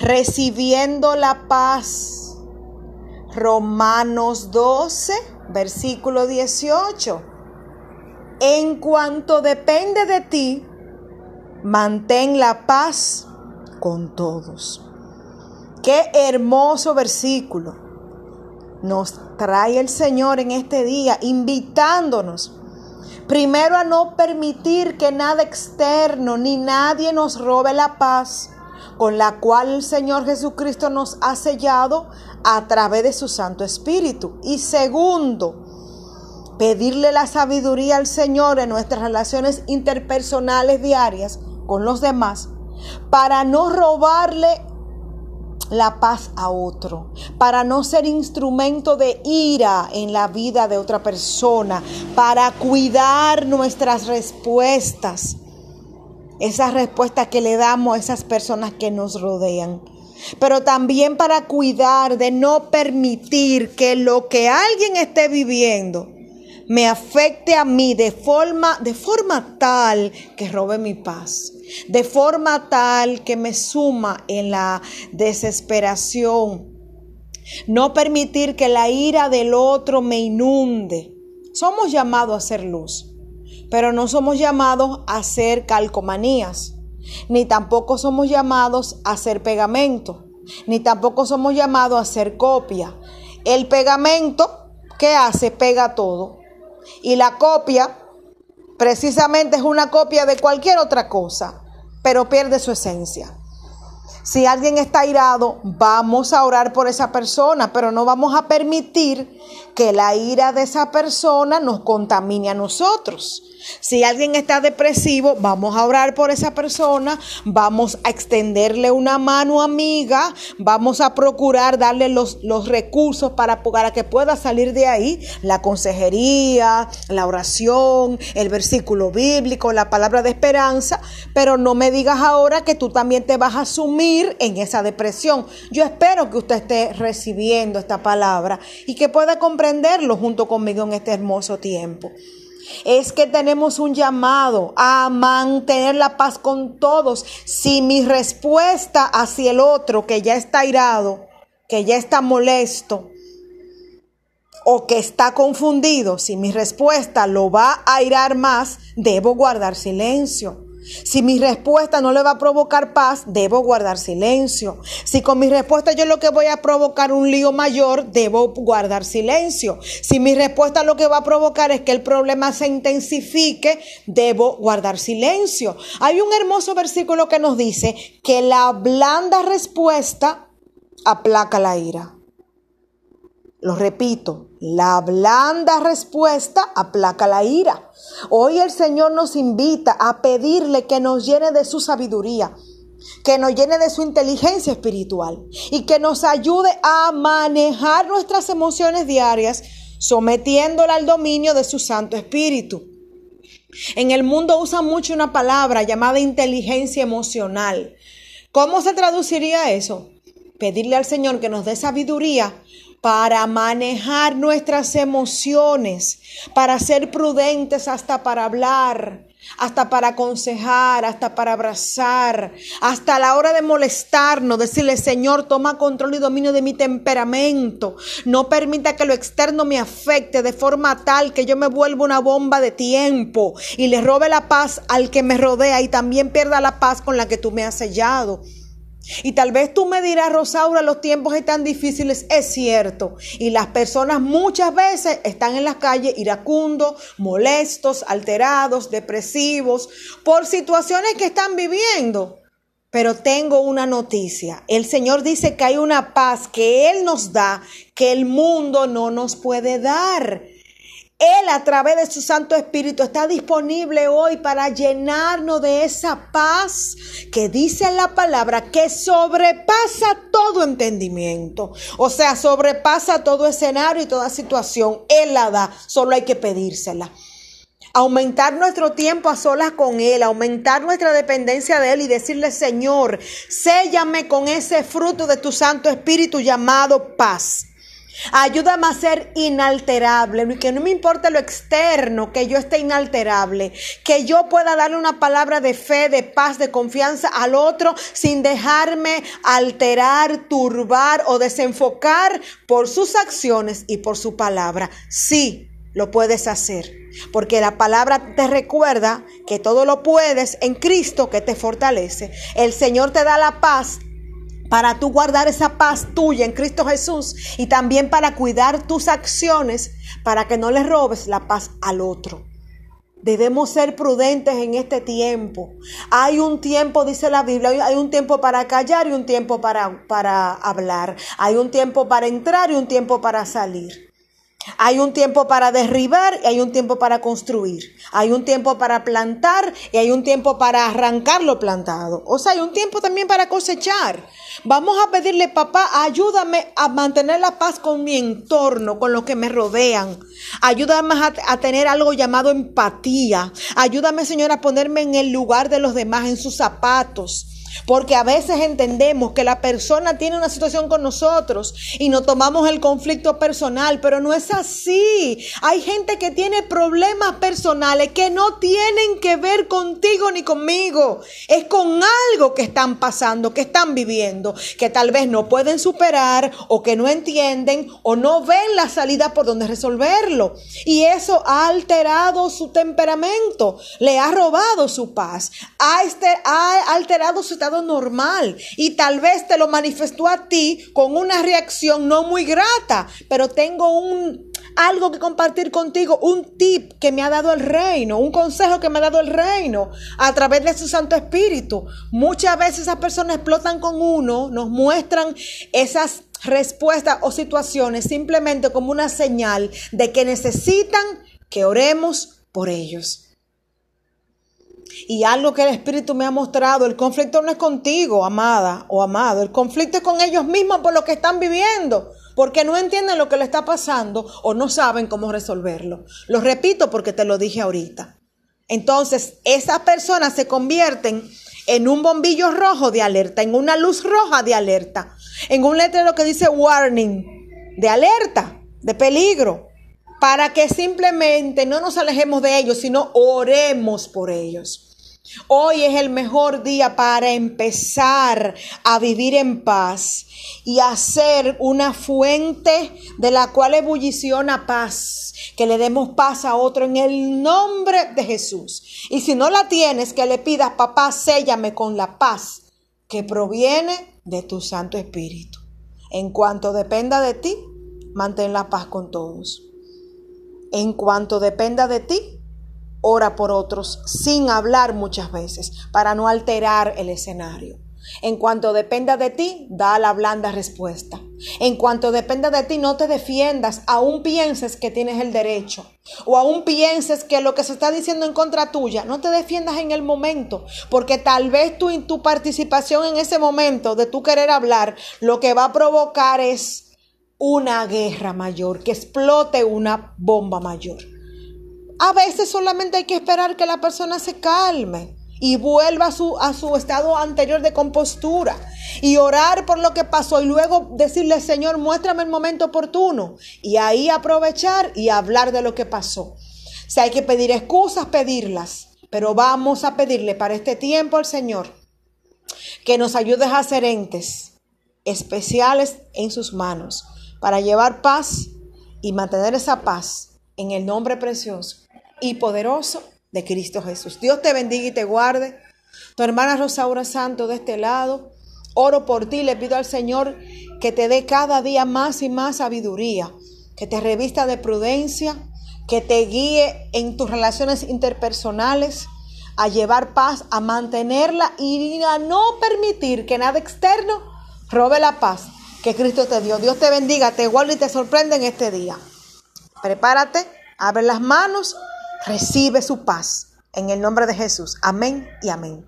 recibiendo la paz. Romanos 12, versículo 18. En cuanto depende de ti, mantén la paz con todos. Qué hermoso versículo nos trae el Señor en este día, invitándonos primero a no permitir que nada externo ni nadie nos robe la paz con la cual el Señor Jesucristo nos ha sellado a través de su Santo Espíritu. Y segundo, pedirle la sabiduría al Señor en nuestras relaciones interpersonales diarias con los demás para no robarle la paz a otro, para no ser instrumento de ira en la vida de otra persona, para cuidar nuestras respuestas, esas respuestas que le damos a esas personas que nos rodean pero también para cuidar de no permitir que lo que alguien esté viviendo me afecte a mí de forma, de forma tal que robe mi paz, de forma tal que me suma en la desesperación. No permitir que la ira del otro me inunde. Somos llamados a ser luz, pero no somos llamados a ser calcomanías, ni tampoco somos llamados a ser pegamento, ni tampoco somos llamados a ser copia. El pegamento, ¿qué hace? Pega todo. Y la copia precisamente es una copia de cualquier otra cosa, pero pierde su esencia. Si alguien está irado, vamos a orar por esa persona, pero no vamos a permitir que la ira de esa persona nos contamine a nosotros. Si alguien está depresivo, vamos a orar por esa persona, vamos a extenderle una mano amiga, vamos a procurar darle los, los recursos para, para que pueda salir de ahí, la consejería, la oración, el versículo bíblico, la palabra de esperanza, pero no me digas ahora que tú también te vas a sumir en esa depresión. Yo espero que usted esté recibiendo esta palabra y que pueda comprenderlo junto conmigo en este hermoso tiempo es que tenemos un llamado a mantener la paz con todos. Si mi respuesta hacia el otro que ya está irado, que ya está molesto o que está confundido, si mi respuesta lo va a irar más, debo guardar silencio. Si mi respuesta no le va a provocar paz, debo guardar silencio. Si con mi respuesta yo lo que voy a provocar un lío mayor, debo guardar silencio. Si mi respuesta lo que va a provocar es que el problema se intensifique, debo guardar silencio. Hay un hermoso versículo que nos dice que la blanda respuesta aplaca la ira. Lo repito, la blanda respuesta aplaca la ira. Hoy el Señor nos invita a pedirle que nos llene de su sabiduría, que nos llene de su inteligencia espiritual y que nos ayude a manejar nuestras emociones diarias sometiéndola al dominio de su Santo Espíritu. En el mundo usan mucho una palabra llamada inteligencia emocional. ¿Cómo se traduciría eso? Pedirle al Señor que nos dé sabiduría para manejar nuestras emociones, para ser prudentes hasta para hablar, hasta para aconsejar, hasta para abrazar, hasta la hora de molestarnos, decirle, Señor, toma control y dominio de mi temperamento. No permita que lo externo me afecte de forma tal que yo me vuelva una bomba de tiempo y le robe la paz al que me rodea y también pierda la paz con la que tú me has sellado. Y tal vez tú me dirás, Rosaura, los tiempos están difíciles, es cierto. Y las personas muchas veces están en las calles iracundos, molestos, alterados, depresivos, por situaciones que están viviendo. Pero tengo una noticia. El Señor dice que hay una paz que Él nos da que el mundo no nos puede dar. Él a través de su Santo Espíritu está disponible hoy para llenarnos de esa paz que dice la palabra que sobrepasa todo entendimiento. O sea, sobrepasa todo escenario y toda situación. Él la da, solo hay que pedírsela. Aumentar nuestro tiempo a solas con Él, aumentar nuestra dependencia de Él y decirle, Señor, séllame con ese fruto de tu Santo Espíritu llamado paz. Ayúdame a ser inalterable, que no me importe lo externo, que yo esté inalterable, que yo pueda darle una palabra de fe, de paz, de confianza al otro sin dejarme alterar, turbar o desenfocar por sus acciones y por su palabra. Sí, lo puedes hacer, porque la palabra te recuerda que todo lo puedes en Cristo que te fortalece. El Señor te da la paz para tú guardar esa paz tuya en Cristo Jesús y también para cuidar tus acciones para que no le robes la paz al otro. Debemos ser prudentes en este tiempo. Hay un tiempo, dice la Biblia, hay un tiempo para callar y un tiempo para, para hablar. Hay un tiempo para entrar y un tiempo para salir. Hay un tiempo para derribar y hay un tiempo para construir. Hay un tiempo para plantar y hay un tiempo para arrancar lo plantado. O sea, hay un tiempo también para cosechar. Vamos a pedirle, papá, ayúdame a mantener la paz con mi entorno, con los que me rodean. Ayúdame a, a tener algo llamado empatía. Ayúdame, Señor, a ponerme en el lugar de los demás, en sus zapatos. Porque a veces entendemos que la persona tiene una situación con nosotros y nos tomamos el conflicto personal, pero no es así. Hay gente que tiene problemas personales que no tienen que ver contigo ni conmigo. Es con algo que están pasando, que están viviendo, que tal vez no pueden superar o que no entienden o no ven la salida por donde resolverlo. Y eso ha alterado su temperamento, le ha robado su paz, ha, este, alterado su normal y tal vez te lo manifestó a ti con una reacción no muy grata, pero tengo un algo que compartir contigo, un tip que me ha dado el reino, un consejo que me ha dado el reino a través de su Santo Espíritu. Muchas veces esas personas explotan con uno, nos muestran esas respuestas o situaciones simplemente como una señal de que necesitan que oremos por ellos. Y algo que el Espíritu me ha mostrado, el conflicto no es contigo, amada o amado, el conflicto es con ellos mismos por lo que están viviendo, porque no entienden lo que le está pasando o no saben cómo resolverlo. Lo repito porque te lo dije ahorita. Entonces, esas personas se convierten en un bombillo rojo de alerta, en una luz roja de alerta, en un letrero que dice warning, de alerta, de peligro, para que simplemente no nos alejemos de ellos, sino oremos por ellos. Hoy es el mejor día para empezar a vivir en paz y hacer una fuente de la cual ebulliciona paz, que le demos paz a otro en el nombre de Jesús. Y si no la tienes, que le pidas, papá, séllame con la paz que proviene de tu Santo Espíritu. En cuanto dependa de ti, mantén la paz con todos. En cuanto dependa de ti, ora por otros sin hablar muchas veces para no alterar el escenario. En cuanto dependa de ti, da la blanda respuesta. En cuanto dependa de ti, no te defiendas, aún pienses que tienes el derecho o aún pienses que lo que se está diciendo en contra tuya, no te defiendas en el momento, porque tal vez tu, tu participación en ese momento de tu querer hablar, lo que va a provocar es una guerra mayor, que explote una bomba mayor. A veces solamente hay que esperar que la persona se calme y vuelva a su, a su estado anterior de compostura y orar por lo que pasó y luego decirle, Señor, muéstrame el momento oportuno y ahí aprovechar y hablar de lo que pasó. Si hay que pedir excusas, pedirlas, pero vamos a pedirle para este tiempo al Señor que nos ayude a ser entes especiales en sus manos para llevar paz y mantener esa paz en el nombre precioso y poderoso de Cristo Jesús. Dios te bendiga y te guarde. Tu hermana Rosaura Santo de este lado. Oro por ti, le pido al Señor que te dé cada día más y más sabiduría, que te revista de prudencia, que te guíe en tus relaciones interpersonales, a llevar paz, a mantenerla y a no permitir que nada externo robe la paz que Cristo te dio. Dios te bendiga, te guarde y te sorprende en este día. Prepárate, abre las manos Recibe su paz. En el nombre de Jesús. Amén y amén.